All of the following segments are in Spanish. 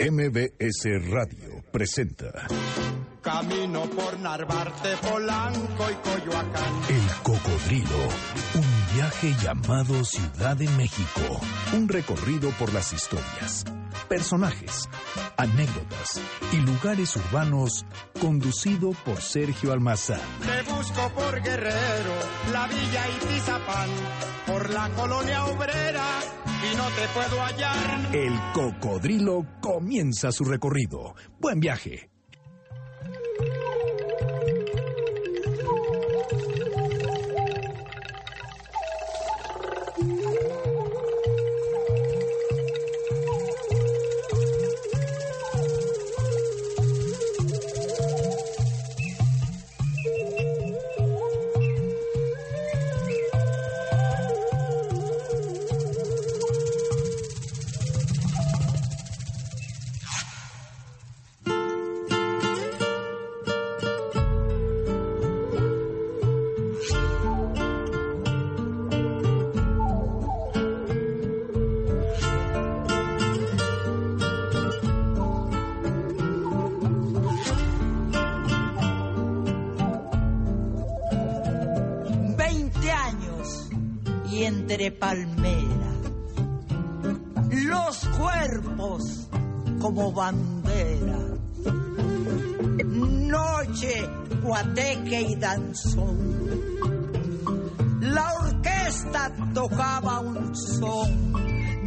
MBS Radio presenta Camino por Narvarte, Polanco y Coyoacán. El Cocodrilo, un viaje llamado Ciudad de México, un recorrido por las historias, personajes, anécdotas y lugares urbanos conducido por Sergio Almazán. Te busco por Guerrero, la Villa y Tizapán, por la colonia obrera y no te puedo hallar. El Cocodrilo comienza su recorrido. Buen viaje. Noche, guateque y danzón. La orquesta tocaba un son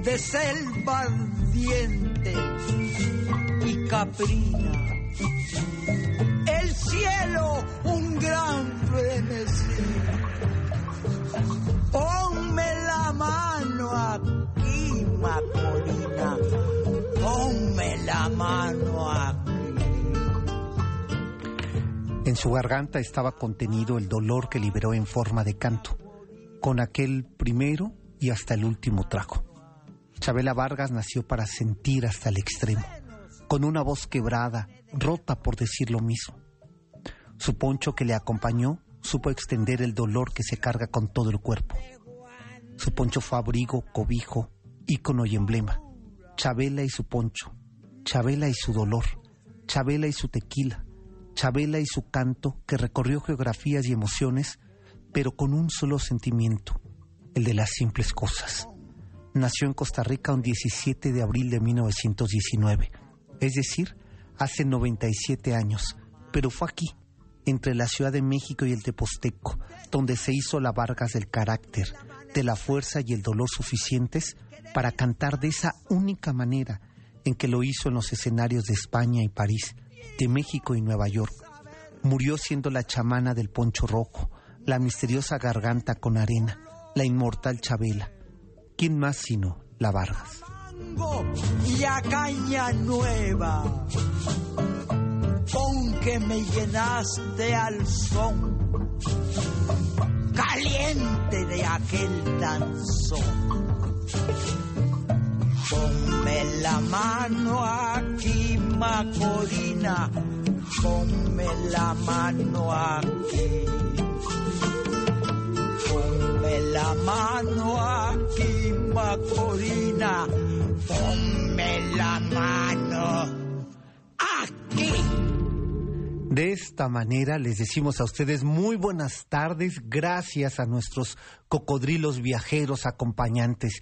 de selva ardiente y caprina. El cielo un gran frenesí. Ponme la mano aquí, Macorina. En su garganta estaba contenido el dolor que liberó en forma de canto, con aquel primero y hasta el último trago. Chabela Vargas nació para sentir hasta el extremo, con una voz quebrada, rota por decir lo mismo. Su poncho que le acompañó supo extender el dolor que se carga con todo el cuerpo. Su poncho fue abrigo, cobijo, ícono y emblema. Chabela y su poncho, Chabela y su dolor, Chabela y su tequila, Chabela y su canto que recorrió geografías y emociones, pero con un solo sentimiento, el de las simples cosas. Nació en Costa Rica un 17 de abril de 1919, es decir, hace 97 años, pero fue aquí, entre la Ciudad de México y el Teposteco, donde se hizo la Vargas del carácter, de la fuerza y el dolor suficientes para cantar de esa única manera en que lo hizo en los escenarios de España y París, de México y Nueva York. Murió siendo la chamana del poncho rojo, la misteriosa garganta con arena, la inmortal Chabela. ¿Quién más sino la Vargas? Y a caña nueva. Con que me llenaste al son caliente de aquel danzón. Ponme la mano aquí, Macorina. Ponme la mano aquí. Ponme la mano aquí, Macorina. Ponme la mano aquí. De esta manera les decimos a ustedes muy buenas tardes, gracias a nuestros cocodrilos viajeros acompañantes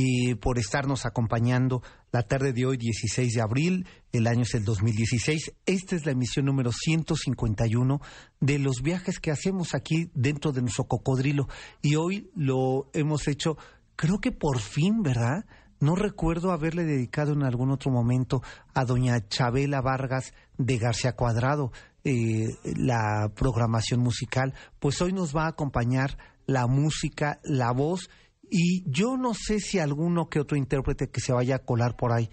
y por estarnos acompañando la tarde de hoy 16 de abril, el año es el 2016. Esta es la emisión número 151 de los viajes que hacemos aquí dentro de nuestro cocodrilo y hoy lo hemos hecho creo que por fin, ¿verdad? No recuerdo haberle dedicado en algún otro momento a doña Chabela Vargas de García Cuadrado eh, la programación musical, pues hoy nos va a acompañar la música, la voz, y yo no sé si alguno que otro intérprete que se vaya a colar por ahí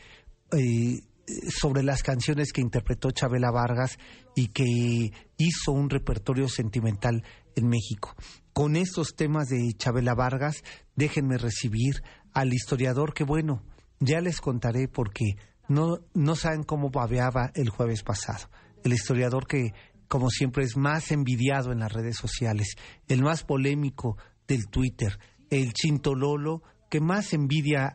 eh, sobre las canciones que interpretó Chabela Vargas y que hizo un repertorio sentimental en México. Con estos temas de Chabela Vargas, déjenme recibir al historiador que, bueno, ya les contaré porque no, no saben cómo babeaba el jueves pasado. El historiador que, como siempre, es más envidiado en las redes sociales, el más polémico del Twitter, el chintololo que más envidia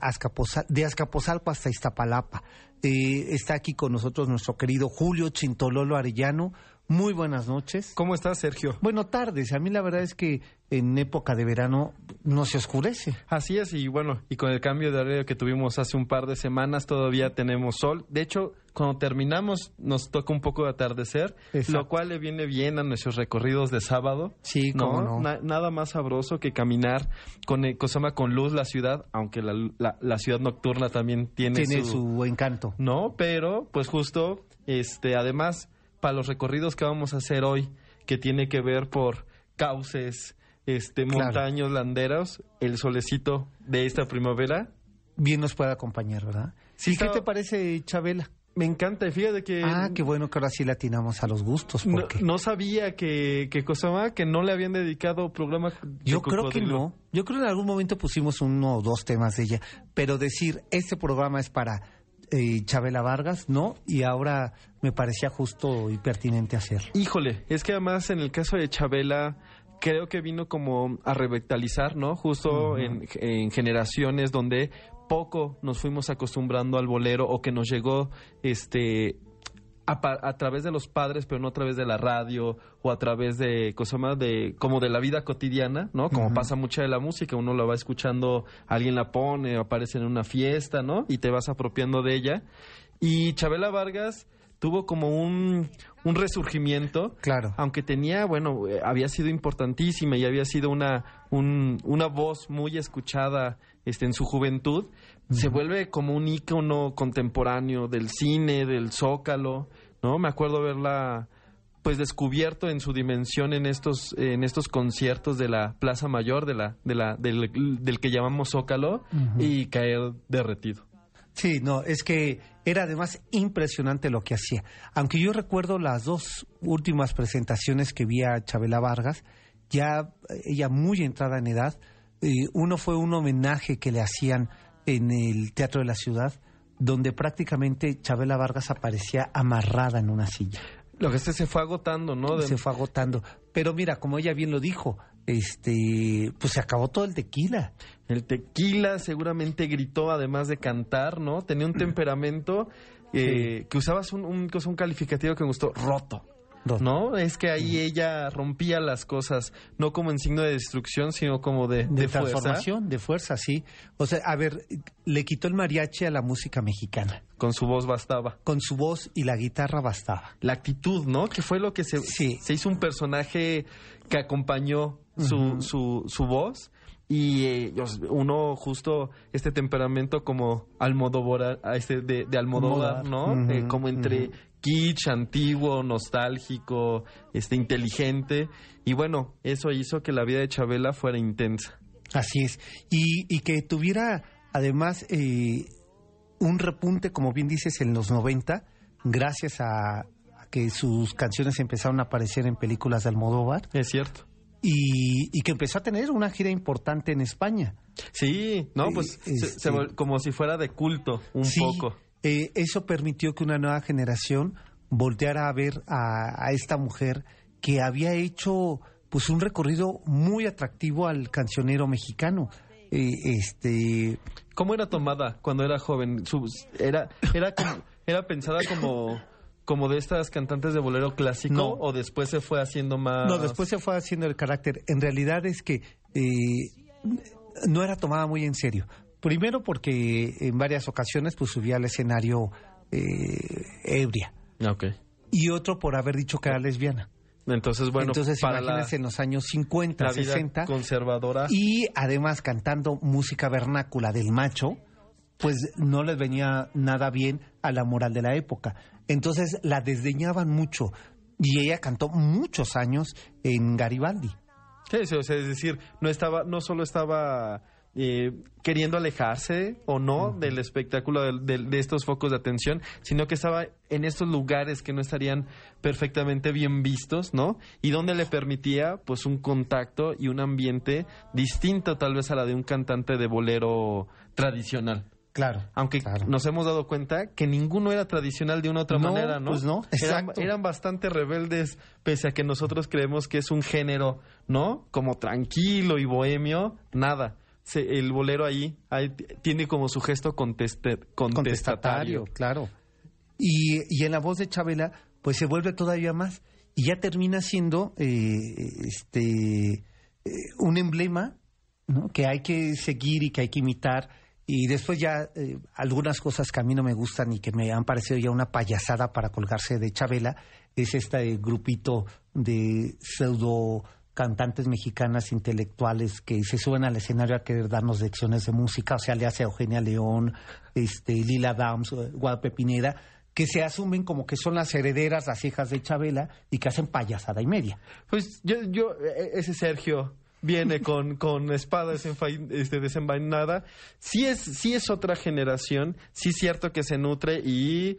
de Azcapotzalco hasta Iztapalapa. Eh, está aquí con nosotros nuestro querido Julio Chintololo Arellano. Muy buenas noches. ¿Cómo estás, Sergio? Bueno, tardes. A mí la verdad es que en época de verano no se oscurece. Así es, y bueno, y con el cambio de horario que tuvimos hace un par de semanas, todavía tenemos sol. De hecho, cuando terminamos, nos toca un poco de atardecer, Exacto. lo cual le viene bien a nuestros recorridos de sábado. Sí, cómo no. Na- nada más sabroso que caminar con, eh, cosa llama con luz la ciudad, aunque la, la- la ciudad nocturna también tiene, Tiene su encanto. No, pero pues justo, este, además, para los recorridos que vamos a hacer hoy, que tiene que ver por cauces, este, Claro. montaños, landeros, el solecito de esta primavera. Bien nos puede acompañar, ¿verdad? Sí, ¿Y qué estaba- te parece, Chabela? Me encanta, fíjate que Ah, qué bueno que ahora sí le atinamos a los gustos. no, Porque no sabía que, que cosa más, que no le habían dedicado programa. de Yo creo que no. Yo creo que en algún momento pusimos uno o dos temas de ella. Pero decir, este programa es para eh, Chabela Vargas, ¿no? Y ahora me parecía justo y pertinente hacerlo. Híjole, es que además en el caso de Chabela creo que vino como a revitalizar, ¿no? Justo en, en generaciones donde poco nos fuimos acostumbrando al bolero o que nos llegó este a, través de los padres, pero no a través de la radio o a través de cosas más de como de la vida cotidiana, ¿no? Como pasa mucha de la música, uno la va escuchando, alguien la pone, aparece en una fiesta, ¿no? Y te vas apropiando de ella. Y Chabela Vargas tuvo como un, un resurgimiento. Claro. Aunque tenía, bueno, eh, había sido importantísima y había sido una, un- una voz muy escuchada este, en su juventud, se vuelve como un ícono contemporáneo del cine, del zócalo, ¿no? Me acuerdo haberla pues descubierto en su dimensión en estos en estos conciertos de la Plaza Mayor de la de la del, del que llamamos Zócalo y caer derretido. Sí, no, es que era además impresionante lo que hacía. Aunque yo recuerdo las dos últimas presentaciones que vi a Chabela Vargas, ya ella muy entrada en edad, eh, uno fue un homenaje que le hacían en el Teatro de la Ciudad, donde prácticamente Chabela Vargas aparecía amarrada en una silla. Lo que este se fue agotando, ¿no? De- Se fue agotando. Pero mira, como ella bien lo dijo, este, pues se acabó todo el tequila. El tequila seguramente gritó además de cantar, ¿no? Tenía un temperamento eh, que usabas un, un, un calificativo que me gustó, roto. ¿No? Es que ahí ella rompía las cosas, no como en signo de destrucción, sino como de, de, de fuerza. transformación, de fuerza, sí. O sea, a ver, le quitó el mariachi a la música mexicana. Con su voz bastaba. Con su voz y la guitarra bastaba. La actitud, ¿no? Que fue lo que se, Sí. se hizo un personaje que acompañó su, su, su voz. Y eh, uno justo este temperamento como Almodóvar, a este de, de Almodóvar. ¿no? Eh, como entre. Kitsch, antiguo, nostálgico, este inteligente. Y bueno, eso hizo que la vida de Chabela fuera intensa. Así es. Y, y que tuviera además eh, un repunte, como bien dices, en los 90, gracias a, a que sus canciones empezaron a aparecer en películas de Almodóvar Es cierto. y, y que empezó a tener una gira importante en España. Sí, no, Eh, pues se- se este- como si fuera de culto, un Sí, poco. Eh, eso permitió que una nueva generación volteara a ver a, a esta mujer que había hecho pues un recorrido muy atractivo al cancionero mexicano. Eh, este ¿Cómo era tomada cuando era joven? Era, era, como- era pensada como, como de estas cantantes de bolero clásico No. o después se fue haciendo más. no después se fue haciendo el carácter. En realidad es que eh, no era tomada muy en serio. Primero porque en varias ocasiones pues subía al escenario eh, ebria y otro por haber dicho que era lesbiana. Entonces, bueno, Entonces para la, en los años 50, la vida 60 conservadora. y además cantando música vernácula del macho, pues no les venía nada bien a la moral de la época. Entonces la desdeñaban mucho y ella cantó muchos años en Garibaldi. Sí, sí, o sea, es decir, no estaba, no solo estaba eh, queriendo alejarse o no del espectáculo del- del- de, estos focos de atención, sino que estaba en estos lugares que no estarían perfectamente bien vistos, ¿no? Y donde le permitía, pues, un contacto y un ambiente distinto tal vez a la de un cantante de bolero tradicional. Claro. Aunque claro. nos hemos dado cuenta que ninguno era tradicional de una u otra No, manera, ¿no? pues no, Eran, eran bastante rebeldes, pese a que nosotros creemos que es un género, ¿no? Como tranquilo y bohemio, nada. El bolero ahí, tiene como su gesto contestatario. claro. Y, y en la voz de Chabela, pues se vuelve todavía más. Y ya termina siendo eh, este eh, un emblema que hay que seguir y que hay que imitar. Y después ya eh, algunas cosas que a mí no me gustan y que me han parecido ya una payasada para colgarse de Chabela es este grupito de pseudo cantantes mexicanas intelectuales que se suben al escenario a querer darnos lecciones de música, o sea, le hace a Eugenia León, este, Lila Downs, eh, Guadalupe Pineda, que se asumen como que son las herederas, las hijas de Chabela y que hacen payasada y media. Pues yo, yo, eh, ese Sergio viene con, con espada este, desenvainada. Sí es, sí es otra generación, sí es cierto que se nutre y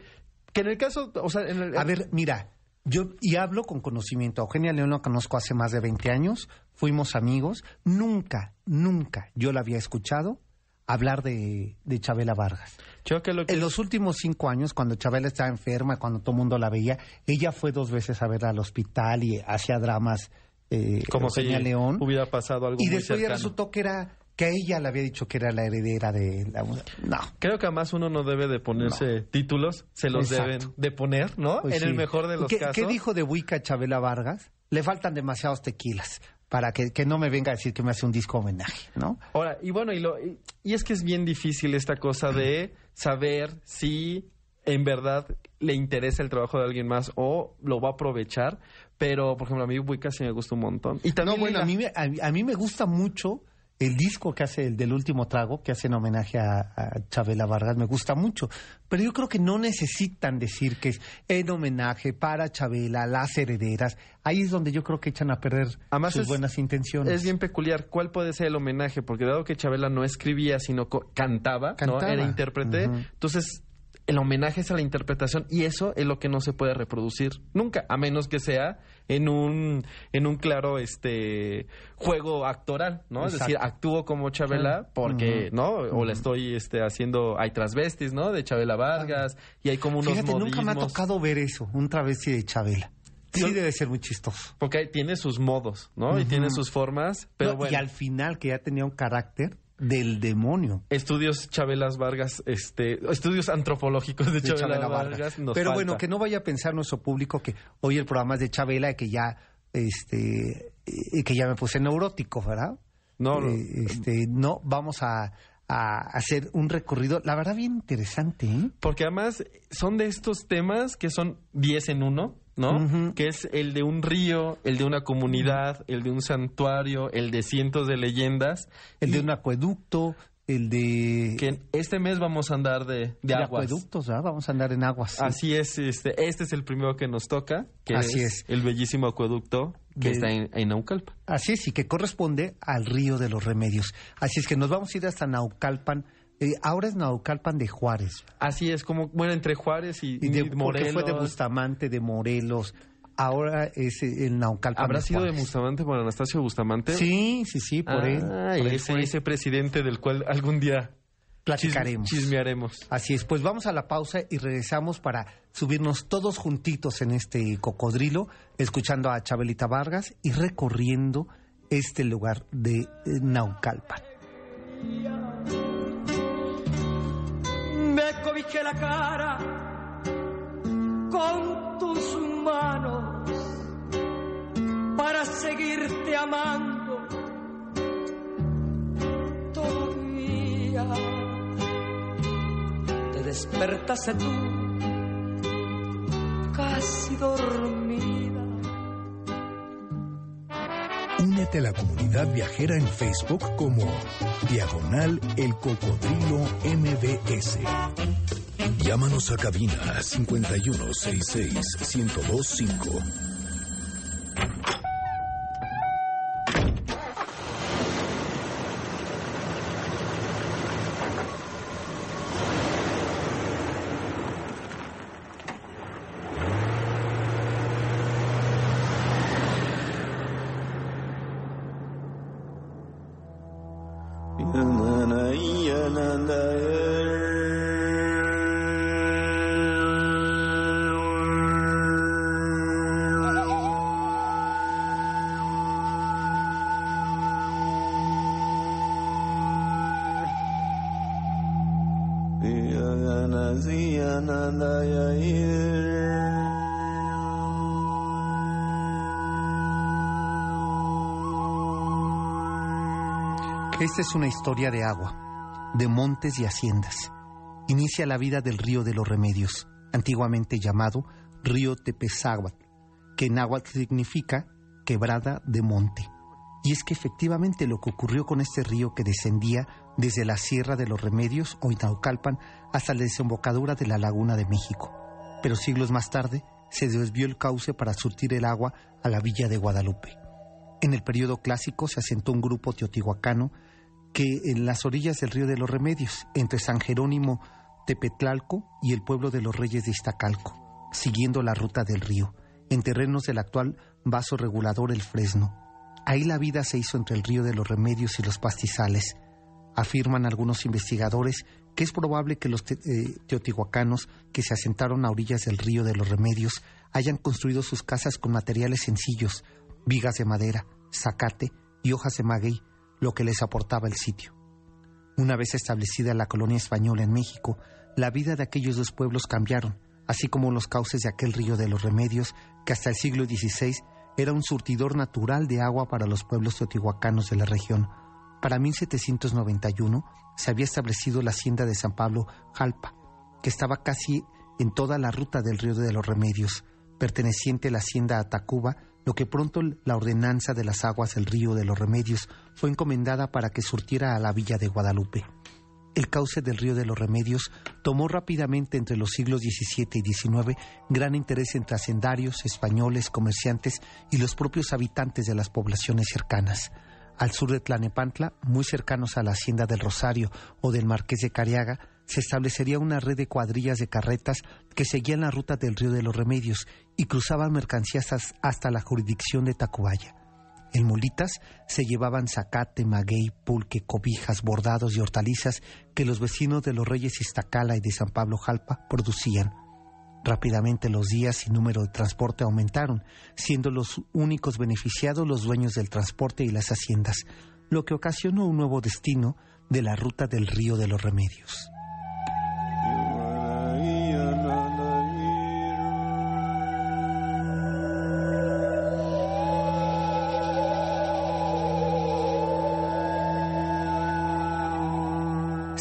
que en el caso, o sea, en el, A ver, mira, yo y hablo con conocimiento. A Eugenia León la conozco hace más de 20 años, fuimos amigos. Nunca, nunca yo la había escuchado hablar de, de Chabela Vargas. yo que lo que En los últimos cinco años, cuando Chabela estaba enferma, cuando todo el mundo la veía, ella fue dos veces a verla al hospital y hacía dramas eh, como si Eugenia León. hubiera pasado algo Y muy después ya resultó que era que ella le había dicho que era la heredera de la... No, Creo que además uno no debe de ponerse títulos, se los Exacto. deben de poner, ¿no? Pues en el mejor de los ¿Qué, casos. ¿Qué dijo de Wicca Chabela Vargas? Le faltan demasiados tequilas para que, que no me venga a decir que me hace un disco homenaje, ¿no? Ahora, y bueno, y, lo, y, y es que es bien difícil esta cosa de saber si en verdad le interesa el trabajo de alguien más o lo va a aprovechar. Pero, por ejemplo, a mí Wicca sí me gusta un montón. Y también No, bueno, a mí, me, a, a mí me gusta mucho el disco que hace el del último trago, que hace en homenaje a, a Chabela Vargas, me gusta mucho. Pero yo creo que no necesitan decir que es en homenaje para Chabela, las herederas. Ahí es donde yo creo que echan a perder Además sus es- buenas intenciones. Es bien peculiar. ¿Cuál puede ser el homenaje? Porque dado que Chabela no escribía, sino co- cantaba, ¿no? Cantaba. Era intérprete. Entonces, el homenaje es a la interpretación y eso es lo que no se puede reproducir nunca, a menos que sea en un en un claro este juego actoral, ¿no? Es decir, Exacto. actúo como Chabela porque, Ujú. ¿no? O le estoy este haciendo hay transvestis, ¿no? De Chabela Vargas y hay como unos Fíjate, nunca me ha modismos. tocado ver eso, un travesti de Chabela. Sí debe ser muy chistoso. Porque tiene sus modos, ¿no? Y tiene sus formas, pero No, bueno. Y al final que ya tenía un carácter del demonio. Estudios Chabelas Vargas, este, estudios antropológicos de, de Chabela, Chabela Vargas. Vargas. nos Pero falta. bueno, que no vaya a pensar nuestro público que hoy el programa es de Chabela y que ya, este, y que ya me puse neurótico, ¿verdad? No, no. Eh, este, no, vamos a, a hacer un recorrido, la verdad, bien interesante, ¿eh? Porque además son de estos temas que son 10 en uno, ¿no? Que es el de un río, el de una comunidad, el de un santuario, el de cientos de leyendas. El Y de un acueducto, el de, Que este mes vamos a andar de, de de aguas. acueductos, ¿verdad? Vamos a andar en aguas. sí. Así es, este, este es el primero que nos toca, que Así es, es. el bellísimo acueducto que De- está en, en Naucalpan. Así es, y que corresponde al río de los remedios. Así es que nos vamos a ir hasta Naucalpan. Eh, ahora es Naucalpan de Juárez. Así es, como, bueno, entre Juárez y, Y de, y porque Morelos. fue de Bustamante, de Morelos. Ahora es eh, el Naucalpan ¿Habrá de sido de. Bustamante por Anastasio Bustamante? Sí, sí, sí, por él. Ah, por él ese, fue. ese presidente del cual algún día Platicaremos. chis- chismearemos. Así es, pues vamos a la pausa y regresamos para subirnos todos juntitos en este cocodrilo, escuchando a Chabelita Vargas y recorriendo este lugar de eh, Naucalpan. Cobijé la cara con tus manos para seguirte amando todavía. Te despertaste tú casi dormida. Únete a la comunidad viajera en Facebook como Diagonal El Cocodrilo MBS. Llámanos a cabina 5166 1025. Esta es una historia de agua, de montes y haciendas. Inicia la vida del río de los remedios, antiguamente llamado río Tepezáhuatl, que en náhuatl significa quebrada de monte. Y es que efectivamente lo que ocurrió con este río que descendía desde la Sierra de los Remedios o Inaucalpan hasta la desembocadura de la Laguna de México. Pero siglos más tarde se desvió el cauce para surtir el agua a la villa de Guadalupe. En el periodo clásico se asentó un grupo teotihuacano que en las orillas del río de los Remedios, entre San Jerónimo Tepetlalco y el pueblo de los Reyes de Iztacalco, siguiendo la ruta del río, en terrenos del actual vaso regulador El Fresno. Ahí la vida se hizo entre el río de los Remedios y los pastizales. Afirman algunos investigadores que es probable que los eh, teotihuacanos que se asentaron a orillas del río de los Remedios hayan construido sus casas con materiales sencillos, vigas de madera, zacate y hojas de maguey, lo que les aportaba el sitio. Una vez establecida la colonia española en México, la vida de aquellos dos pueblos cambiaron, así como los cauces de aquel río de los remedios que hasta el siglo XVI era un surtidor natural de agua para los pueblos teotihuacanos de la región. Para 1791 se había establecido la hacienda de San Pablo Jalpa, que estaba casi en toda la ruta del río de los remedios, perteneciente a la hacienda Atacuba, lo que pronto la ordenanza de las aguas del río de los remedios fue encomendada para que surtiera a la villa de Guadalupe. El cauce del río de los remedios tomó rápidamente entre los siglos XVII y XIX gran interés entre hacendarios, españoles, comerciantes y los propios habitantes de las poblaciones cercanas. Al sur de Tlanepantla, muy cercanos a la hacienda del Rosario o del Marqués de Cariaga, se establecería una red de cuadrillas de carretas que seguían la ruta del río de los Remedios y cruzaban mercancías hasta la jurisdicción de Tacubaya. En mulitas se llevaban zacate, maguey, pulque, cobijas, bordados y hortalizas que los vecinos de los Reyes Iztacala y de San Pablo Jalpa producían. Rápidamente los días y número de transporte aumentaron, siendo los únicos beneficiados los dueños del transporte y las haciendas, lo que ocasionó un nuevo destino de la ruta del río de los remedios.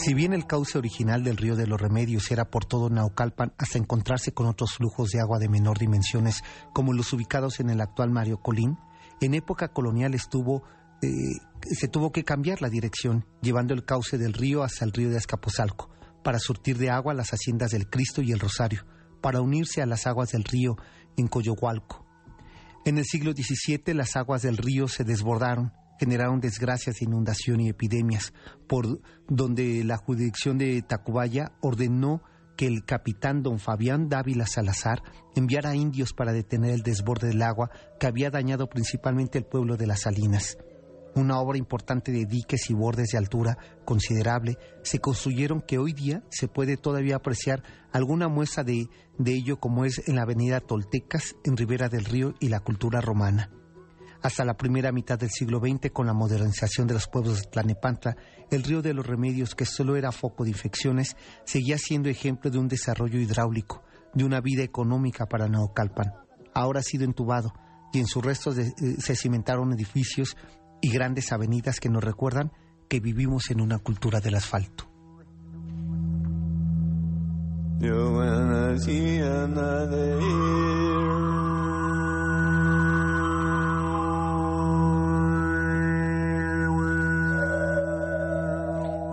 Si bien el cauce original del río de los Remedios era por todo Naucalpan hasta encontrarse con otros flujos de agua de menor dimensiones, como los ubicados en el actual Mario Colín, en época colonial estuvo, eh, se tuvo que cambiar la dirección, llevando el cauce del río hasta el río de Azcapotzalco, para surtir de agua las haciendas del Cristo y el Rosario, para unirse a las aguas del río en Coyohualco. En el siglo XVII las aguas del río se desbordaron, generaron desgracias de inundación y epidemias, por donde la jurisdicción de Tacubaya ordenó que el capitán don Fabián Dávila Salazar enviara indios para detener el desborde del agua que había dañado principalmente el pueblo de las Salinas. Una obra importante de diques y bordes de altura considerable se construyeron que hoy día se puede todavía apreciar alguna muestra de, de ello como es en la avenida Toltecas, en Ribera del Río y la cultura romana. Hasta la primera mitad del siglo XX, con la modernización de los pueblos de Tlanepantla, el río de los remedios, que solo era foco de infecciones, seguía siendo ejemplo de un desarrollo hidráulico, de una vida económica para Neocalpan. Ahora ha sido entubado y en sus restos eh, se cimentaron edificios y grandes avenidas que nos recuerdan que vivimos en una cultura del asfalto.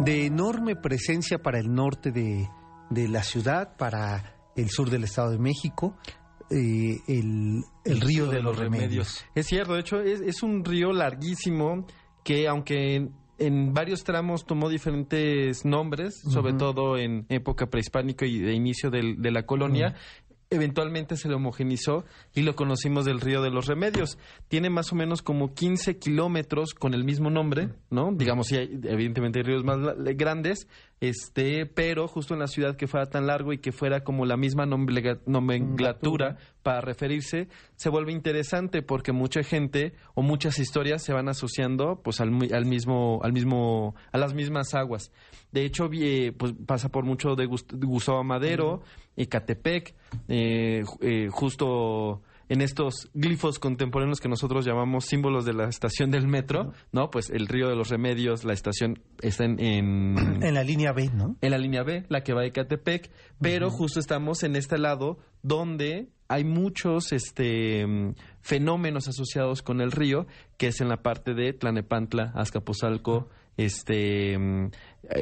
De enorme presencia para el norte de, la ciudad, para el sur del Estado de México, eh, el, río de, los remedios. Es cierto, de hecho es, un río larguísimo que aunque en, varios tramos tomó diferentes nombres, sobre todo en época prehispánica y de inicio de la colonia, eventualmente se le homogenizó y lo conocimos del río de los remedios. Tiene más o menos como 15 kilómetros con el mismo nombre, ¿no? Digamos, sí, hay, evidentemente hay ríos más grandes, este, pero justo en la ciudad que fuera tan largo y que fuera como la misma nomenclatura para referirse, se vuelve interesante porque mucha gente o muchas historias se van asociando pues al, al mismo, al mismo, a las mismas aguas. De hecho, pues pasa por mucho de Gustavo Madero, Ecatepec, eh, eh, justo en estos glifos contemporáneos que nosotros llamamos símbolos de la estación del metro, ¿no? Pues el río de los remedios, la estación está en... En, la línea B, ¿no? En la línea B, la que va de Catepec, pero justo estamos en este lado donde hay muchos este, fenómenos asociados con el río, que es en la parte de Tlanepantla, Azcapotzalco, este, eh,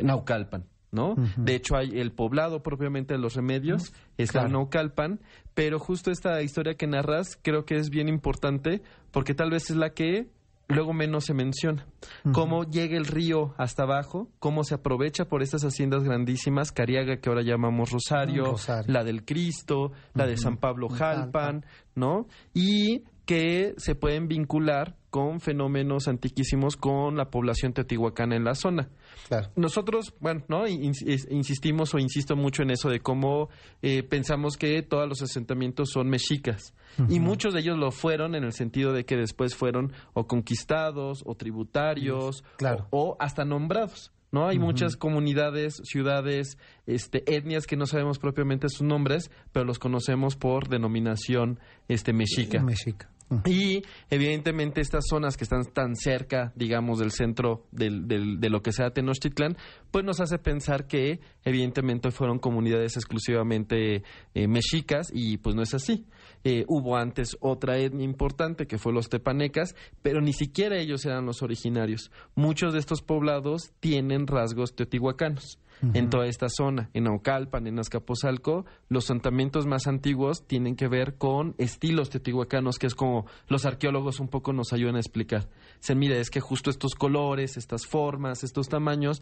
Naucalpan. ¿No? De hecho, hay el poblado propiamente de los remedios, está en Naucalpan, pero justo esta historia que narras creo que es bien importante porque tal vez es la que luego menos se menciona. Cómo llega el río hasta abajo, cómo se aprovecha por estas haciendas grandísimas, Cariaga que ahora llamamos Rosario, la del Cristo, la de San Pablo Jalpan, ¿no? Y que se pueden vincular con fenómenos antiquísimos con la población teotihuacana en la zona. Nosotros, bueno, ¿no? insistimos o insisto mucho en eso de cómo eh, pensamos que todos los asentamientos son mexicas. Y muchos de ellos lo fueron en el sentido de que después fueron o conquistados o tributarios o, hasta nombrados. ¿no? Hay muchas comunidades, ciudades, este, etnias que no sabemos propiamente sus nombres, pero los conocemos por denominación este, mexica. Mexica. Y evidentemente estas zonas que están tan cerca, digamos, del centro del, del, de lo que sea Tenochtitlán, pues nos hace pensar que evidentemente fueron comunidades exclusivamente eh, mexicas y pues no es así. Eh, hubo antes otra etnia importante que fue los tepanecas, pero ni siquiera ellos eran los originarios. Muchos de estos poblados tienen rasgos teotihuacanos en toda esta zona. En Naucalpan, en Azcapotzalco, los asentamientos más antiguos tienen que ver con estilos teotihuacanos, que es como los arqueólogos un poco nos ayudan a explicar. Se mira, es que justo estos colores, estas formas, estos tamaños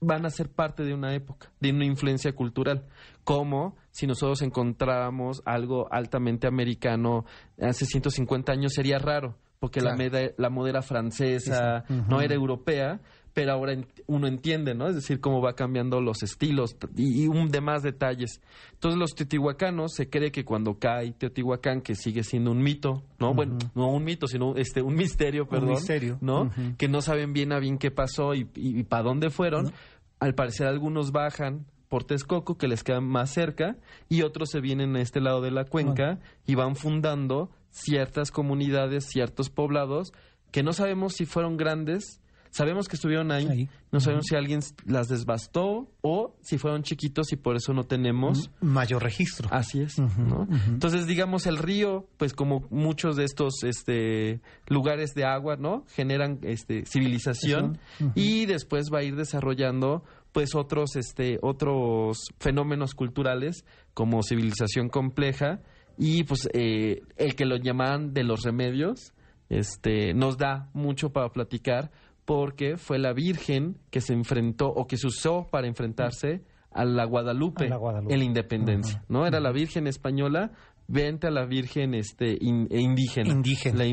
van a ser parte de una época, de una influencia cultural, como si nosotros encontráramos algo altamente americano hace 150 años sería raro, porque la, la modera francesa no era europea, pero ahora uno entiende, ¿no? Es decir, cómo va cambiando los estilos y, un demás detalles. Entonces, los teotihuacanos se cree que cuando cae Teotihuacán, que sigue siendo un mito, ¿no? Bueno, no un mito, sino este un misterio, perdón, un misterio. ¿no? Que no saben bien a bien qué pasó y, y, para dónde fueron. Al parecer algunos bajan por Texcoco, que les queda más cerca, y otros se vienen a este lado de la cuenca y van fundando ciertas comunidades, ciertos poblados, que no sabemos si fueron grandes, Sabemos que estuvieron ahí, no sabemos si alguien las desbastó o si fueron chiquitos y por eso no tenemos mayor registro. Así es, ¿no? Entonces, digamos, el río, pues como muchos de estos este, lugares de agua, ¿no? Generan este, civilización y después va a ir desarrollando pues otros, este, otros fenómenos culturales como civilización compleja y pues eh, el que lo llaman de los remedios, este, nos da mucho para platicar porque fue la Virgen que se enfrentó o que se usó para enfrentarse a la Guadalupe, en la independencia, ¿no? Era la Virgen española vente a la Virgen este e indígena,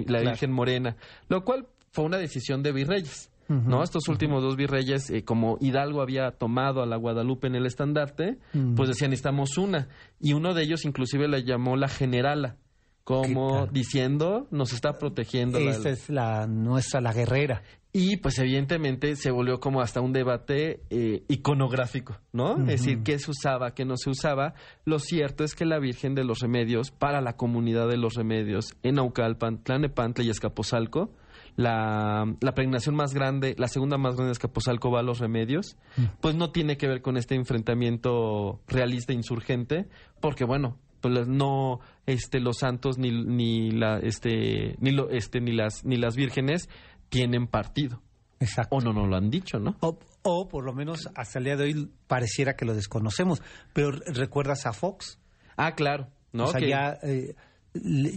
la, Virgen morena, lo cual fue una decisión de virreyes. ¿no? Estos últimos dos virreyes, eh, como Hidalgo había tomado a la Guadalupe en el estandarte, pues decían, necesitamos una. Y uno de ellos inclusive la llamó la generala, como diciendo, nos está protegiendo. Esa es la nuestra, la guerrera. Y pues evidentemente se volvió como hasta un debate eh, iconográfico, ¿no? Es decir, qué se usaba, qué no se usaba. Lo cierto es que la Virgen de los Remedios, para la comunidad de los Remedios en Naucalpan, Tlanepantla y Escaposalco, la, la, pregnación más grande, la segunda más grande de Escaposalco va a los remedios, pues no tiene que ver con este enfrentamiento realista insurgente, porque bueno, pues no este los santos ni ni la este ni lo este ni las ni las vírgenes tienen partido. Exacto. O no nos lo han dicho, ¿no? O, por lo menos hasta el día de hoy pareciera que lo desconocemos. Pero ¿recuerdas a Fox? Ah, claro. ¿no? O sea, ya, eh,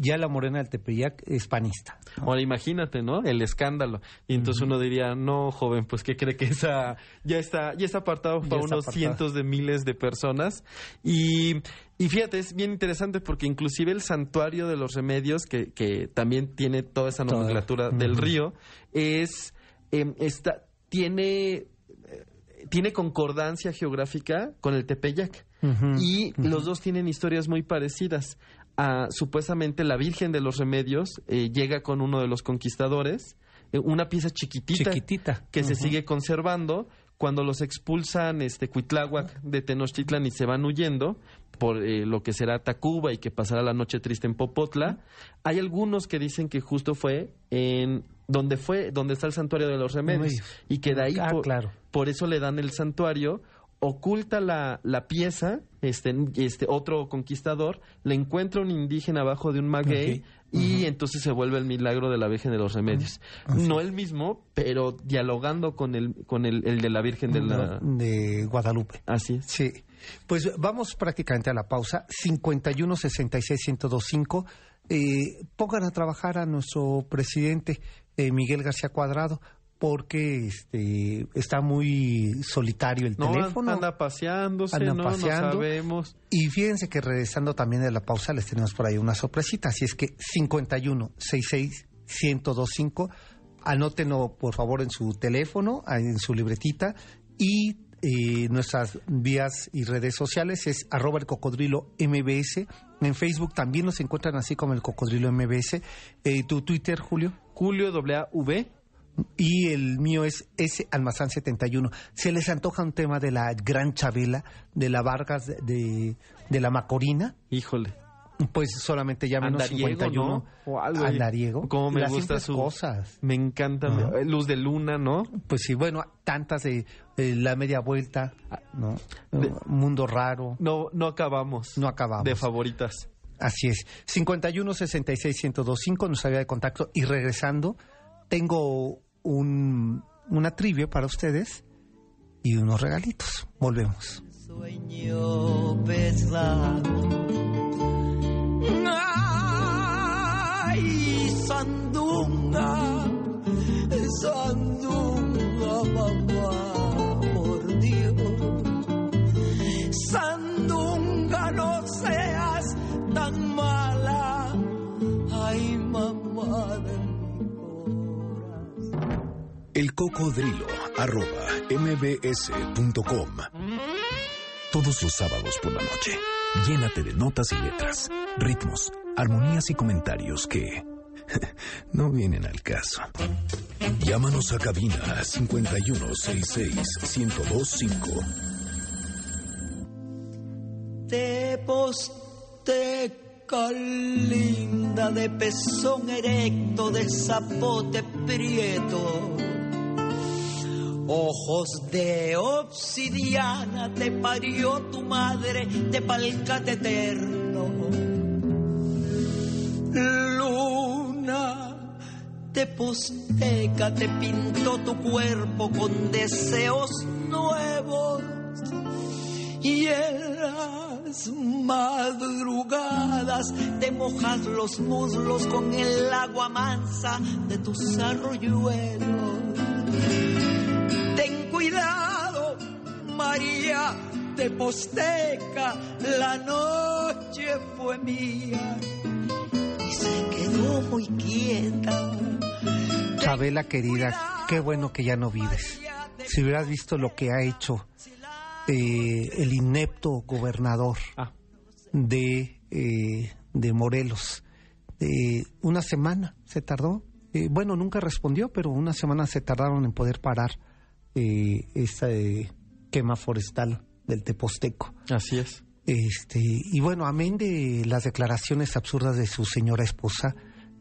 ya la morena del Tepeyac es panista. Ahora imagínate, ¿no? El escándalo. Y entonces uno diría, no, joven, pues ¿qué cree que esa ya está, ya está apartado para unos cientos de miles de personas? Y, y fíjate, es bien interesante porque inclusive el santuario de los remedios, que, que también tiene toda esa nomenclatura del río, es, em, está, tiene tiene concordancia geográfica con el Tepeyac. y los dos tienen historias muy parecidas. Supuestamente la Virgen de los Remedios eh, llega con uno de los conquistadores, eh, una pieza chiquitita, Chiquitita. que se sigue conservando. Cuando los expulsan este Cuitláhuac de Tenochtitlan y se van huyendo por eh, lo que será Tacuba y que pasará la noche triste en Popotla, hay algunos que dicen que justo fue en donde fue donde está el santuario de los remedios y que de ahí Ah, por, claro. por eso le dan el santuario oculta la, la pieza este este otro conquistador le encuentra un indígena abajo de un maguey y entonces se vuelve el milagro de la Virgen de los Remedios. No el mismo, pero dialogando con el con el, el de la Virgen de la de Guadalupe. Así es. Sí. Pues vamos prácticamente a la pausa. 51 66 1025. Eh, pongan a trabajar a nuestro presidente eh, Miguel García Cuadrado porque este está muy solitario el No, teléfono. anda paseándose, Anda no, paseando. no sabemos. Y fíjense que regresando también de la pausa les tenemos por ahí una sorpresita. Así es que 51 66 1025. Anótenlo por favor en su teléfono, en su libretita. Y eh, nuestras vías y redes sociales es arroba el cocodrilo MBS. En Facebook también nos encuentran así como el cocodrilo MBS. Eh, ¿Tu Twitter, Julio? Julio W. Y el mío es S Almazán 71. ¿Se les antoja un tema de la Gran Chabela, de la Vargas, de, de, de la Macorina? Híjole. Pues solamente llámenos Andariego, 51. ¿no? O algo. Andariego. Cómo me Las gusta simples su cosas. Me encanta. Luz de luna, ¿no? Pues sí, bueno, tantas de, de la media vuelta, ¿no? De- Mundo raro. No, no acabamos. No acabamos. De favoritas. Así es. 51 66 1025, nuestra vía de contacto. Y regresando, tengo un, una trivia para ustedes y unos regalitos. Volvemos. sueño pesado. Ay, sandunga, sandunga, mamá, por Dios. Sandunga, no seas tan mala. Ay, mamá de mi corazón. El cocodrilo arroba mbs.com. Todos los sábados por la noche, llénate de notas y letras, ritmos, armonías y comentarios que no vienen al caso. Llámanos a cabina 5166-1025. Te posteca linda de pezón erecto, de zapote prieto. Ojos de obsidiana te parió tu madre de palcate eterno. Luna te posteca, te pintó tu cuerpo con deseos nuevos y en las madrugadas te mojas los muslos con el agua mansa de tus arroyuelos. Cuidado, María de Posteca, la noche fue mía y se quedó muy quieta. Chabela querida, qué bueno que ya no vives. Si hubieras visto lo que ha hecho eh, el inepto gobernador Ah. de, eh, de Morelos, eh, una semana se tardó. Eh, bueno, nunca respondió, pero una semana se tardaron en poder parar eh, esta eh, quema forestal del Teposteco. Así es. Este, y bueno, amén de las declaraciones absurdas de su señora esposa,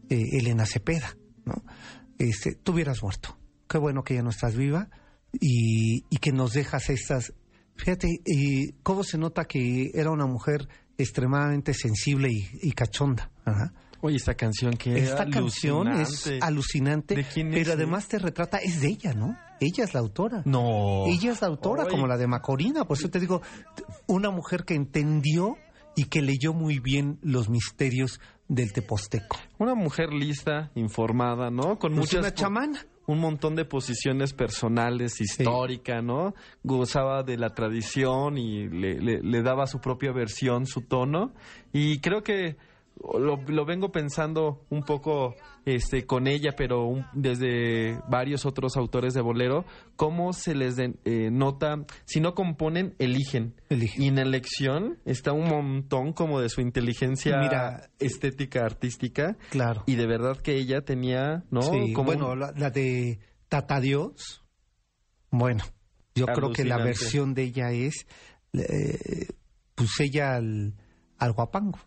eh, Elena Cepeda, ¿no? Este, tú hubieras muerto. Qué bueno que ya no estás viva y, y que nos dejas estas. Fíjate, eh, cómo se nota que era una mujer extremadamente sensible y, y cachonda. Ajá. Oye, esta canción que Esta canción es alucinante. ¿De quién pero además te retrata, es de ella, ¿no? Ella es la autora. No. Ella es la autora, como la de Macorina. Por eso te digo, una mujer que entendió y que leyó muy bien los misterios del Teposteco. Una mujer lista, informada, ¿no? Con Pues muchas una chamana. un montón de posiciones personales, histórica, ¿no? Gozaba de la tradición y le, le- le daba su propia versión, su tono. Y creo que lo, lo vengo pensando un poco este con ella, pero un- desde varios otros autores de bolero, cómo se les de- eh, nota, si no componen, eligen. Eligen. Y en elección está un montón como de su inteligencia Mira, estética, artística. Claro. Y de verdad que ella tenía, ¿no? Sí, Como bueno, la, la de Tata Dios, bueno, yo creo que la versión de ella es, eh, pues ella al, al guapango.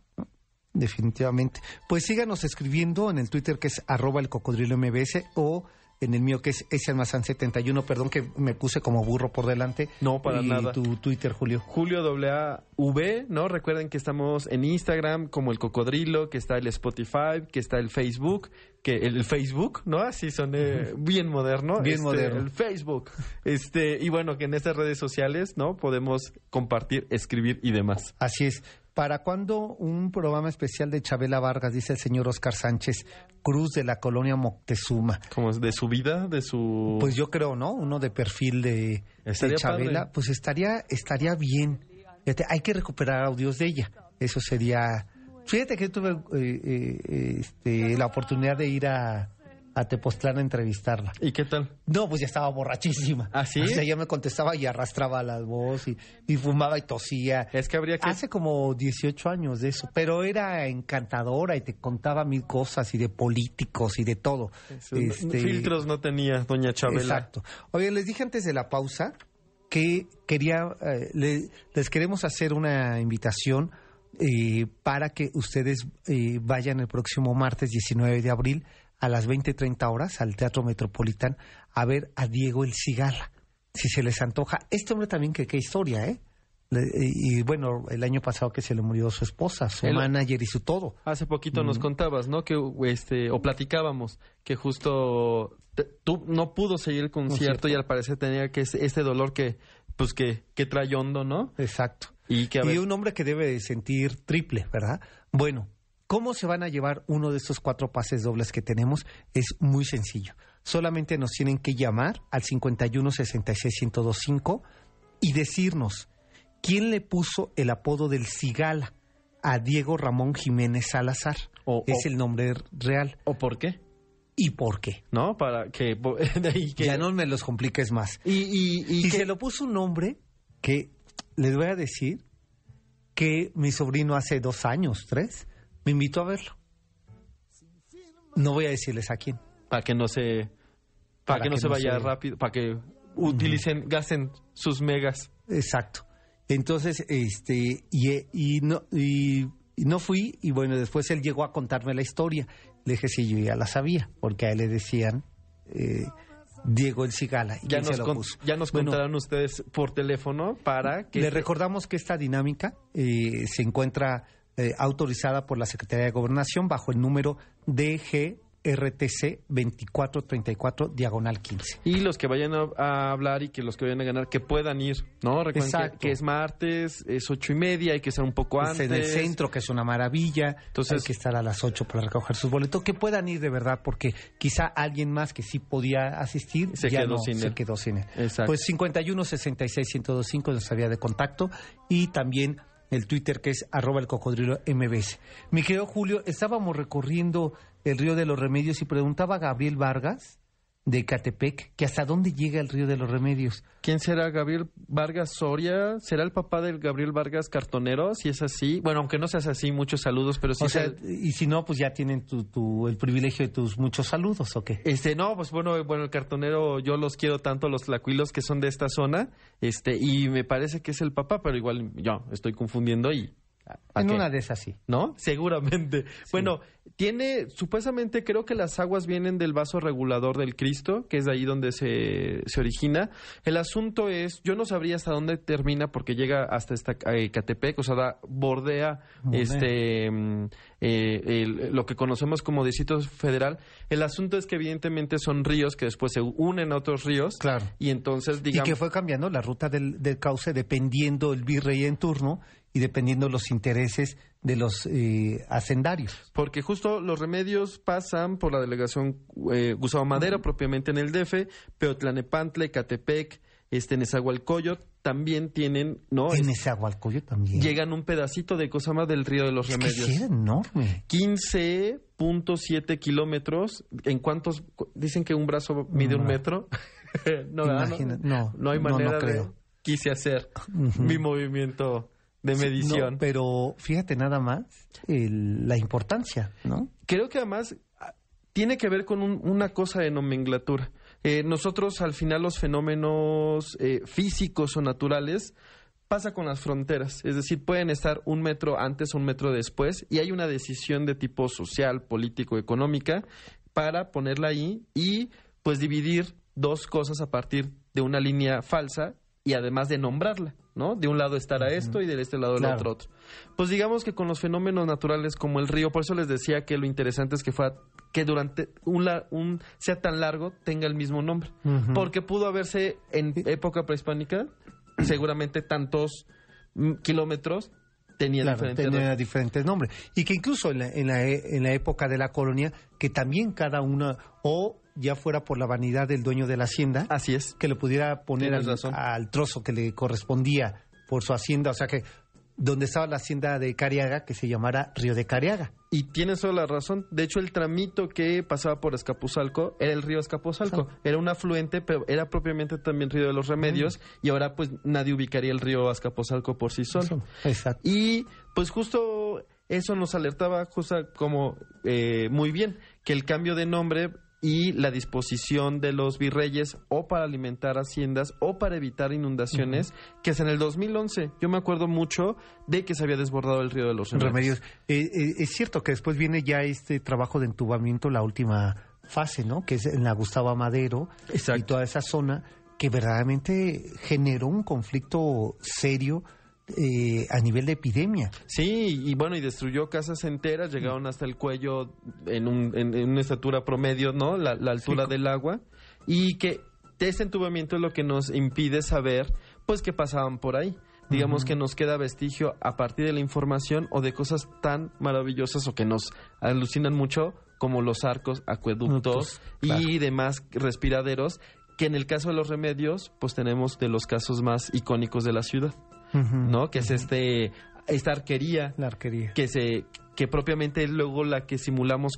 Definitivamente. Pues síganos escribiendo en el Twitter que es arroba el cocodrilo MBS o en el mío que es ese almazán 71, perdón que me puse como burro por delante. No, para y nada. tu Twitter, Julio. Julio W, ¿no? Recuerden que estamos en Instagram como el Cocodrilo, que está el Spotify, que está el Facebook, que el Facebook, ¿no? Así son eh, bien moderno. Bien este, moderno. El Facebook. Este, y bueno, que en estas redes sociales, ¿no? Podemos compartir, escribir y demás. Así es. ¿Para cuándo un programa especial de Chabela Vargas, dice el señor Oscar Sánchez, Cruz de la colonia Moctezuma? Como de su vida, de su... Pues yo creo, ¿no? Uno de perfil de, de Chabela, padre. pues estaría, estaría bien. Fíjate, hay que recuperar audios de ella. Eso sería. Fíjate que tuve eh, eh, este, la oportunidad de ir a, a Tepoztlán a entrevistarla. ¿Y qué tal? No, pues ya estaba borrachísima. ¿Ah, sí? O sea, ella me contestaba y arrastraba la voz y, y fumaba y tosía. Es que habría que... Hace como 18 años de eso, pero era encantadora y te contaba mil cosas y de políticos y de todo. Este, Filtros no tenía doña Chabela. Exacto. Oye, les dije antes de la pausa que quería, eh, le- les queremos hacer una invitación eh, para que ustedes eh, vayan el próximo martes 19 de abril a las 20.30 horas al Teatro Metropolitan a ver a Diego El Cigala. Si se les antoja. Este hombre también, que qué historia, ¿eh? Y, bueno, el año pasado que se le murió su esposa, su El- manager y su todo. Hace poquito nos contabas, ¿no? Que este o platicábamos que justo te- tú no pudo seguir el concierto Concierto. y al parecer tenía que este dolor que pues que que trae hondo, ¿no? Exacto. Y que a y ver, un hombre que debe de sentir triple, ¿verdad? Bueno, ¿cómo se van a llevar uno de estos cuatro pases dobles que tenemos? Es muy sencillo. Solamente nos tienen que llamar al 51 66 1025 y decirnos quién le puso el apodo del Cigala a Diego Ramón Jiménez Salazar. O- es o- el nombre real. o por qué, ¿Y por qué? ¿no? Para que Ya no me los compliques más. y y, y Y que- se lo puso un nombre que les voy a decir que mi sobrino hace dos años, tres, me invitó a verlo. No voy a decirles a quién. para que no se para, que, no se vaya rápido, para que utilicen, gasten sus megas. Exacto. Entonces, este, y, y no, y, y no fui, y bueno, después él llegó a contarme la historia. Le dije, sí, yo ya la sabía, porque a él le decían eh, Diego el Cigala. ¿Y Ya nos, con- puso? ya nos Bueno, contarán ustedes por teléfono para que Le recordamos que esta dinámica eh, se encuentra eh, autorizada por la Secretaría de Gobernación bajo el número DGRTC 2434 diagonal 15. Y los que vayan a, a hablar y que los que vayan a ganar, que puedan ir, ¿no? Recuerden que, Exacto. que es martes, es ocho y media, hay que estar un poco Es antes. en el centro, que es una maravilla. Entonces- hay que estar a las 8 para recoger sus boletos. Que puedan ir de verdad, porque quizá alguien más que sí podía asistir Se ya quedó no, sin se él. quedó sin él. Exacto. Pues 51 66 1025 es nuestra vía de contacto y también el Twitter que es arroba el cocodrilo MBS. Mi querido Julio, estábamos recorriendo el río de los remedios y preguntaba a Gabriel Vargas de Catepec que hasta dónde llega el río de los remedios. ¿Quién será Gabriel Vargas Soria? ¿Será el papá del Gabriel Vargas Cartonero? Si es así. Bueno, aunque no seas así, muchos saludos, pero sí. o sea, se- y si no, pues ya tienen tu, tu- el privilegio de tus muchos saludos, ¿o qué? Este, no, pues bueno, bueno, el cartonero, yo los quiero tanto, los tlacuilos que son de esta zona, este, y me parece que es el papá, pero igual yo estoy confundiendo y... ¿a En qué? una de esas sí. ¿no? Seguramente. Bueno, tiene, supuestamente creo que las aguas vienen del vaso regulador del Cristo, que es de ahí donde se, se origina. El asunto es, yo no sabría hasta dónde termina porque llega hasta esta eh, Catepec, o sea, da- bordea, este mm, eh, el- lo que conocemos como Distrito Federal. El asunto es que evidentemente son ríos que después se unen a otros ríos. Claro. Y entonces, Y digamos... que fue cambiando la ruta del, del cauce dependiendo el virrey en turno y dependiendo los intereses de los eh, hacendarios. Porque justo los remedios pasan por la delegación eh, Gustavo Madero, propiamente en el DF, Peotlanepantla, Ecatepec, este Nezahualcóyotl, también tienen, ¿no? En Es- Agualcoyo también. llegan un pedacito de Cosama del río de los es que Remedios. sí era enorme. 15.7 kilómetros. ¿En cuántos? cu- Dicen que un brazo mide un No. metro. no. Imagina- no, no hay no, no manera de- creo. Quise hacer Ujú. mi movimiento de medición. no, pero fíjate nada más el- la importancia, ¿no? Creo que además ah, tiene que ver con un- una cosa de nomenclatura. Eh, nosotros al final los fenómenos eh, físicos o naturales pasa con las fronteras, es decir, pueden estar un metro antes o un metro después y hay una decisión de tipo social, político, económica para ponerla ahí y pues dividir dos cosas a partir de una línea falsa y además de nombrarla, ¿no? De un lado estará esto y de este lado el Claro. otro otro. Pues digamos que con los fenómenos naturales como el río, por eso les decía que lo interesante es que fuera que durante un, un sea tan largo tenga el mismo nombre, porque pudo haberse en época prehispánica seguramente tantos kilómetros tenía Claro, diferentes tenía diferentes nombres. Y que incluso en la, en, la, en la época de la colonia, que también cada una, o ya fuera por la vanidad del dueño de la hacienda, Así es. que le pudiera poner al, trozo que le correspondía por su hacienda, o sea que donde estaba la hacienda de Cariaga, que se llamara Río de Cariaga. Y tienes toda la razón. De hecho, el tramito que pasaba por Escapuzalco era el río Escapuzalco. Era un afluente, pero era propiamente también río de los remedios. Y ahora, pues, nadie ubicaría el río Escapuzalco por sí solo. Exacto. Y pues justo eso nos alertaba justo como eh, muy bien que el cambio de nombre y la disposición de los virreyes o para alimentar haciendas o para evitar inundaciones, que es en el 2011. Yo me acuerdo mucho de que se había desbordado el río de los remedios. Remedios. Eh, eh, es cierto que después viene ya este trabajo de entubamiento, la última fase, ¿no? Que es en la Gustavo Madero Exacto. y toda esa zona que verdaderamente generó un conflicto serio eh, a nivel de epidemia. Sí, y bueno, y destruyó casas enteras, llegaron hasta el cuello en, un- en- en una estatura promedio, ¿no? La, la altura Sí. del agua. Y que este entubamiento es lo que nos impide saber, pues, qué pasaban por ahí. Digamos que nos queda vestigio a partir de la información o de cosas tan maravillosas o que nos alucinan mucho como los arcos, acueductos y demás respiraderos, que en el caso de los remedios, pues tenemos de los casos más icónicos de la ciudad. ¿No? Que es este esta arquería La arquería. que se que propiamente es luego la que simulamos.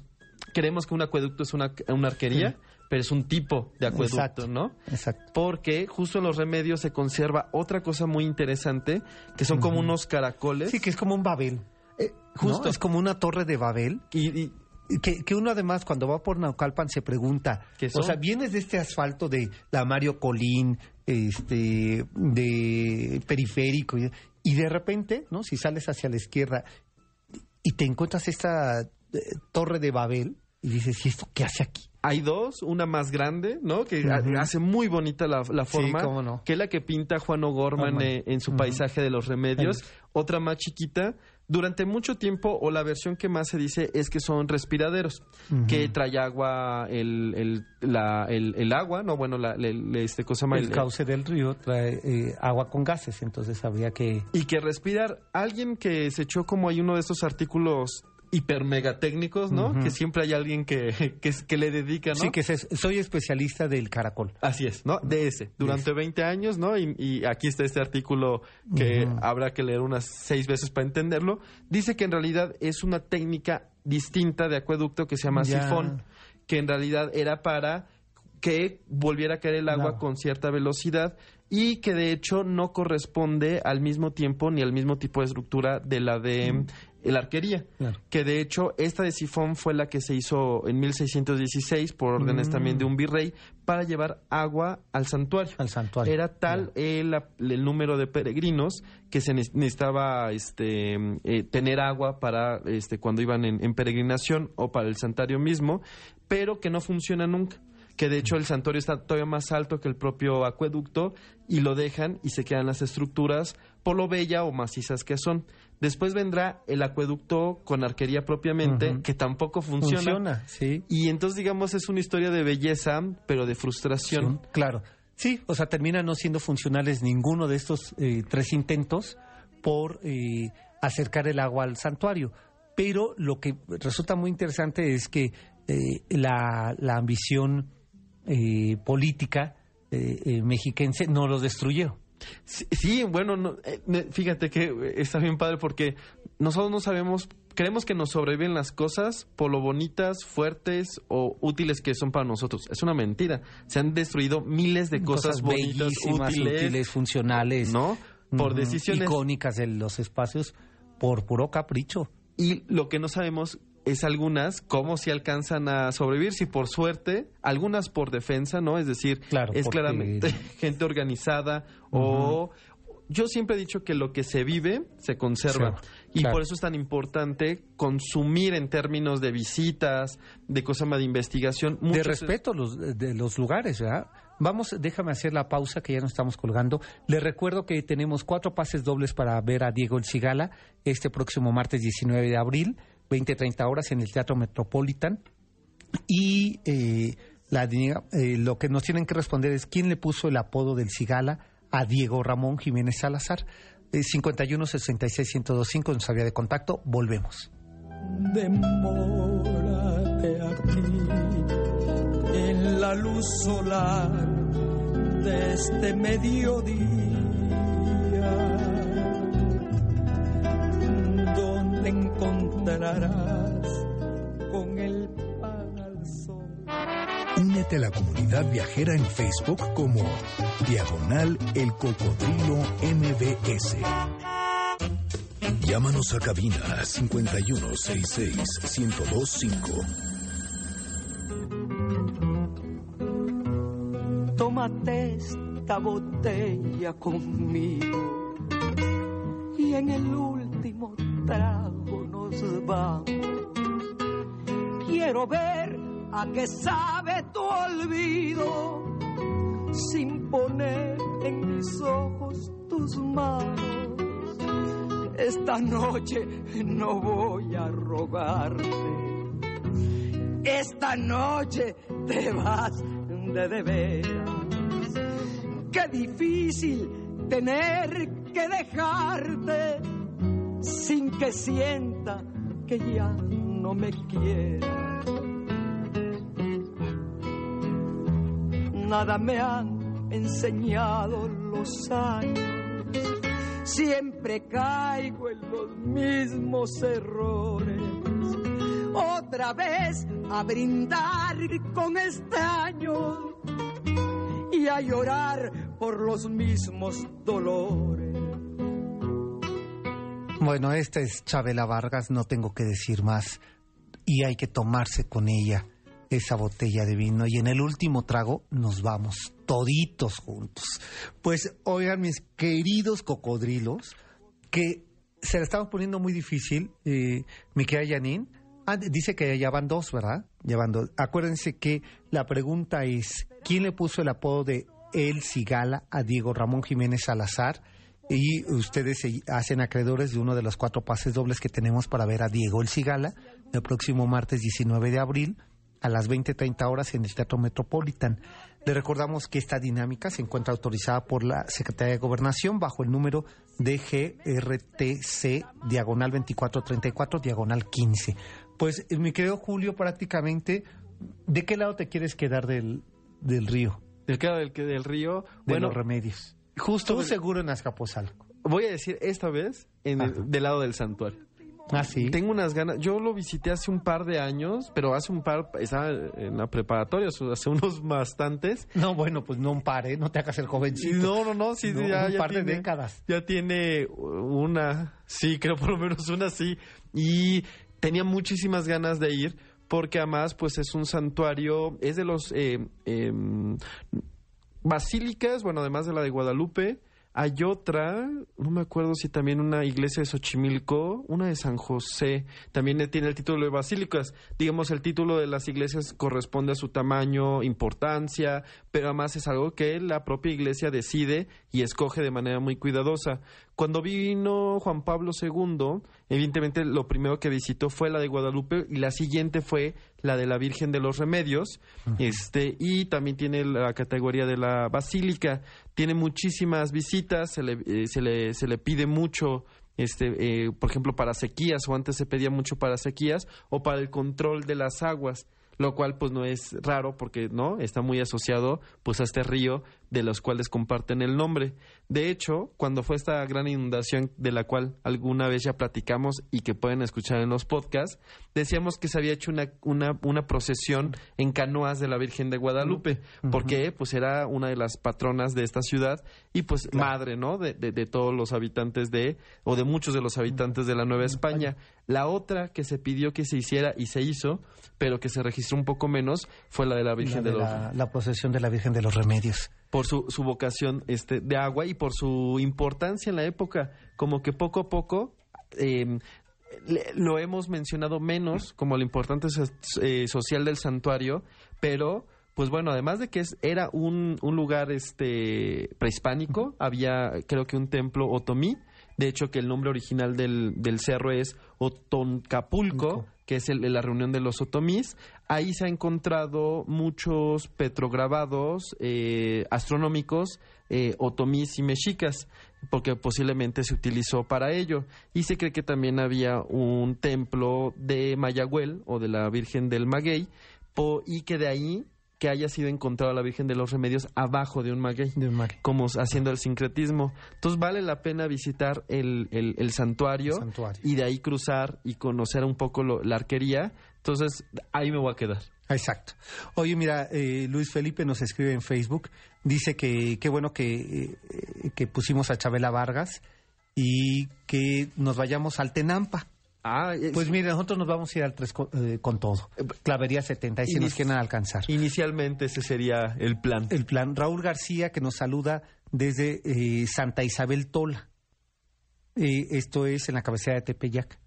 Creemos que un acueducto es una, una arquería, pero es un tipo de acueducto, Exacto. ¿no? Exacto. Porque justo en los remedios se conserva otra cosa muy interesante, que son como unos caracoles. Sí, que es como un Babel. Eh, Justo. Es como una torre de Babel. Y, y- Que, que uno además cuando va por Naucalpan se pregunta, ¿Qué o sea, vienes de este asfalto de la Mario Colín, este, de periférico, y, y de repente, ¿no? Si sales hacia la izquierda y te encuentras esta eh, torre de Babel y dices, ¿y esto qué hace aquí? hay dos, una más grande, ¿no? Que hace muy bonita la, la Sí, forma, cómo no. que es la que pinta Juan O'Gorman eh, en su paisaje de los remedios. Otra más chiquita. Durante mucho tiempo, o la versión que más se dice es que son respiraderos, que trae agua, el, el, la- el, el agua, no, bueno, la, el- este cosa El cauce del río trae eh, agua con gases, entonces habría que... y que respirar. Alguien que se echó como hay uno de estos artículos hiper mega técnicos, ¿no? Que siempre hay alguien que, que, que le dedica, ¿no? Sí, que se- soy especialista del caracol. Así es, ¿no? De ese, durante 20 años, ¿no? Y, y aquí está este artículo que habrá que leer unas seis veces para entenderlo. Dice que en realidad es una técnica distinta de acueducto que se llama Ya. sifón, que en realidad era para que volviera a caer el agua con cierta velocidad y que de hecho no corresponde al mismo tiempo ni al mismo tipo de estructura de la de Mm. la arquería Claro. que de hecho esta de sifón fue la que se hizo en 1616 por órdenes Mm. también de un virrey para llevar agua al santuario. Al santuario. Era tal el, el número de peregrinos que se ne- necesitaba este, eh, tener agua para este, cuando iban en, en peregrinación o para el santuario mismo, pero que no funciona nunca. Que de hecho el santuario está todavía más alto que el propio acueducto y lo dejan y se quedan las estructuras por lo bella o macizas que son. Después vendrá el acueducto con arquería propiamente, que tampoco funciona. Funciona, sí. Y entonces, digamos, es una historia de belleza, pero de frustración. Claro. Sí, o sea, termina no siendo funcionales ninguno de estos eh, tres intentos por eh, acercar el agua al santuario. Pero lo que resulta muy interesante es que eh, la, la ambición eh, política mexiquense, no los destruyeron. Sí, sí, bueno, no, eh, fíjate que eh, está bien padre porque nosotros no sabemos, creemos que nos sobreviven las cosas por lo bonitas, fuertes o útiles que son para nosotros. Es una mentira. Se han destruido miles de cosas, bonitas, bellísimas, útiles, útiles, funcionales, ¿no? Por Ujú, decisiones. icónicas de los espacios por puro capricho. Y lo que no sabemos es algunas cómo si alcanzan a sobrevivir, si por suerte, algunas por defensa, ¿no? Es decir, Claro, es porque- claramente gente organizada o... Yo siempre he dicho que lo que se vive se conserva Sí, y claro. por eso es tan importante consumir en términos de visitas, de cosas más de investigación. de respeto los, de los lugares, ¿verdad? Vamos, déjame hacer la pausa que ya nos estamos colgando. Les recuerdo que tenemos cuatro pases dobles para ver a Diego El Cigala este próximo martes 19 de abril, 20-30 horas en el Teatro Metropolitan. Y eh, la, eh, lo que nos tienen que responder es quién le puso el apodo del Cigala a Diego Ramón Jiménez Salazar. Eh, 51 66 1025 en vía de contacto. Volvemos. Demórate aquí en la luz solar de este mediodía, encontrarás con el pan al sol. Únete a la comunidad viajera en Facebook como Diagonal El Cocodrilo MBS. Llámanos a cabina 5166-1025. Tómate esta botella conmigo y en el último trago vamos. Quiero ver a qué sabe tu olvido sin poner en mis ojos tus manos. Esta noche no voy a rogarte. Esta noche te vas de de veras. Qué difícil tener que dejarte sin que que ya no me quieres. Nada me han enseñado los años. Siempre caigo en los mismos errores. Otra vez a brindar con extraños y a llorar por los mismos dolores. Bueno, esta es Chabela Vargas, no tengo que decir más. Y hay que tomarse con ella esa botella de vino. Y en el último trago nos vamos toditos juntos. Pues oigan, mis queridos cocodrilos, que se la estamos poniendo muy difícil, eh, mi querida. Ah, dice que ya van dos, ¿verdad? Ya van dos. Acuérdense que la pregunta es, ¿quién le puso el apodo de El Cigala a Diego Ramón Jiménez Salazar? Y ustedes se hacen acreedores de uno de los cuatro pases dobles que tenemos para ver a Diego El Cigala el próximo martes 19 de abril a las 20.30 horas en el Teatro Metropolitan. Le recordamos que esta dinámica se encuentra autorizada por la Secretaría de Gobernación bajo el número DGRTC diagonal 2434 diagonal 15. Pues eh, mi querido Julio, prácticamente, ¿de qué lado te quieres quedar del, del río? Del, claro, del, que- del río. De bueno, los remedios. Justo Tú seguro en Azcapotzalco. voy a decir esta vez en el- del lado del santuario. Ah, sí. Tengo unas ganas. Yo lo visité hace un par de años, pero hace un par, estaba en la preparatoria, hace unos bastantes. No, bueno, pues no un par, ¿eh? No te hagas el jovencito. No, no, no, sí, No, ya, un ya par de tiene, décadas. Ya tiene una, sí, creo por lo menos una, sí. Y tenía muchísimas ganas de ir, porque además, pues es un santuario, es de los eh, em, basílicas, bueno, además de la de Guadalupe. Hay otra, no me acuerdo si también una iglesia de Xochimilco, una de San José, también tiene el título de basílicas. Digamos, el título de las iglesias corresponde a su tamaño, importancia, pero además es algo que la propia iglesia decide y escoge de manera muy cuidadosa. Cuando vino Juan Pablo II, evidentemente lo primero que visitó fue la de Guadalupe y la siguiente fue la de la Virgen de los Remedios, este y también tiene la categoría de la Basílica. Tiene muchísimas visitas, se le, eh, se le, se le pide mucho este, eh, por ejemplo, para sequías, o antes se pedía mucho para sequías, o para el control de las aguas. lo cual pues no es raro porque no está muy asociado pues a este río de los cuales comparten el nombre. De hecho, cuando fue esta gran inundación de la cual alguna vez ya platicamos y que pueden escuchar en los podcasts, decíamos que se había hecho una, una, una procesión en canoas de la Virgen de Guadalupe, porque pues era una de las patronas de esta ciudad y pues madre, ¿no? De, de, de todos los habitantes de, o de muchos de los habitantes de la Nueva España. La otra que se pidió que se hiciera y se hizo, pero que se registró un poco menos, fue la de la Virgen La, de de, los la, la procesión de la Virgen de los Remedios. Por su, su vocación este, de agua y por su importancia en la época. Como que poco a poco eh, le- lo hemos mencionado menos como la importancia so- eh, social del santuario, pero pues bueno, además de que es, era un, un lugar este prehispánico, había creo que un templo otomí, de hecho que el nombre original del, del cerro es Otoncapulco, que es el, la reunión de los otomís. Ahí se ha encontrado muchos petrograbados eh, astronómicos eh, otomís y mexicas, porque posiblemente se utilizó para ello. Y se cree que también había un templo de Mayagüel o de la Virgen del Maguey, po- y que de ahí que haya sido encontrada la Virgen de los Remedios abajo de un maguey, De un maguey. como haciendo el sincretismo. Entonces vale la pena visitar el, el- el santuario, El santuario. y de ahí cruzar y conocer un poco lo- la arquería. Entonces ahí me voy a quedar. Exacto. Oye, mira, eh, Luis Felipe nos escribe en Facebook, dice que qué bueno que, eh, que pusimos a Chabela Vargas y que nos vayamos al Tenampa. Ah, es- Pues mire, nosotros nos vamos a ir al 3 con, eh, con todo. Clavería 70 y si Inici- nos quieren alcanzar. inicialmente ese sería el plan. El plan. Raúl García que nos saluda desde eh, Santa Isabel Tola. Eh, esto es en la cabecera de Tepeyac.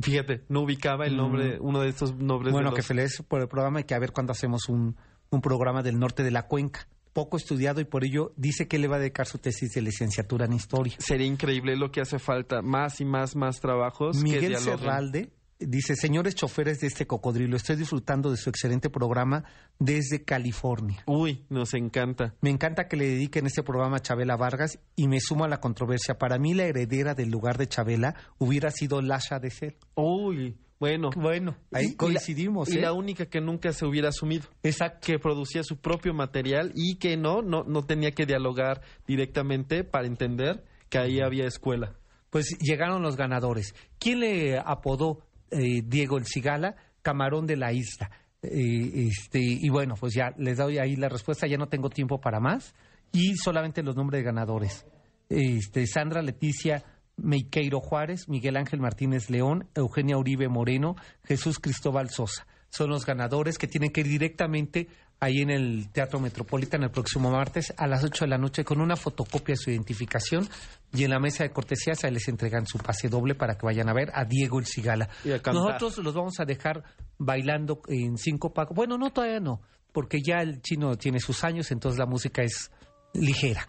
Fíjate, no ubicaba el nombre, uno de estos nombres. Mm. Bueno, de que feliz por el programa y que a ver cuándo hacemos un, un programa del norte de la cuenca. Poco estudiado y por ello dice que le va a dedicar su tesis de licenciatura en historia. Sería increíble lo que hace falta, más y más, más trabajos. Miguel. Serralde dice, señores choferes de este cocodrilo, estoy disfrutando de su excelente programa desde California. Uy, nos encanta. Me encanta que le dediquen este programa a Chabela Vargas y me sumo a la controversia. Para mí la heredera del lugar de Chabela hubiera sido Lasha de Cel. Uy, bueno. Bueno, ahí y la- coincidimos. Y ¿eh? la única que nunca se hubiera asumido. Exacto. que producía su propio material y que no, no, no tenía que dialogar directamente para entender que ahí había escuela. Pues llegaron los ganadores. ¿Quién le apodó eh, Diego el Cigala? Camarón de la isla. Eh, este, y bueno, pues ya les doy ahí la respuesta, ya no tengo tiempo para más. Y solamente los nombres de ganadores. Este, Sandra Leticia Meiqueiro Juárez, Miguel Ángel Martínez León, Eugenia Uribe Moreno, Jesús Cristóbal Sosa. Son los ganadores que tienen que ir directamente ahí en el Teatro Metropolitan el próximo martes a las 8 de la noche con una fotocopia de su identificación y en la mesa de cortesía se les entregan su pase doble para que vayan a ver a Diego el Cigala. Nosotros los vamos a dejar bailando en cinco pagos. Bueno, no, todavía no, porque ya el chino tiene sus años, entonces la música es ligera.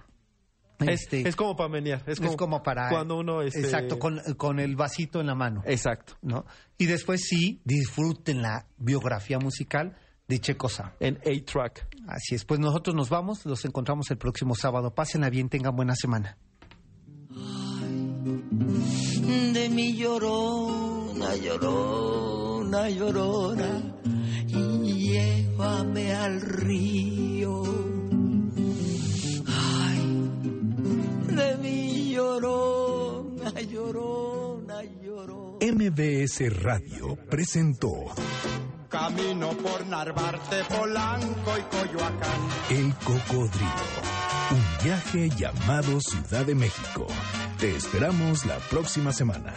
Es, Este, es como para menear. Es como, es como para... Cuando uno... Este... Exacto, con, con el vasito en la mano. Exacto. ¿no? Y después sí, disfruten la biografía musical de Checo Sam. En A-Track. Así es, pues nosotros nos vamos, los encontramos el próximo sábado. Pásenla bien, tengan buena semana. de mi llorona, llorona, llorona, y llévame al río. Ay, de mi llorona, llorona, llorona. MBS Radio presentó Camino por Narvarte, Polanco y Coyoacán. El Cocodrilo. Un viaje llamado Ciudad de México. Te esperamos la próxima semana.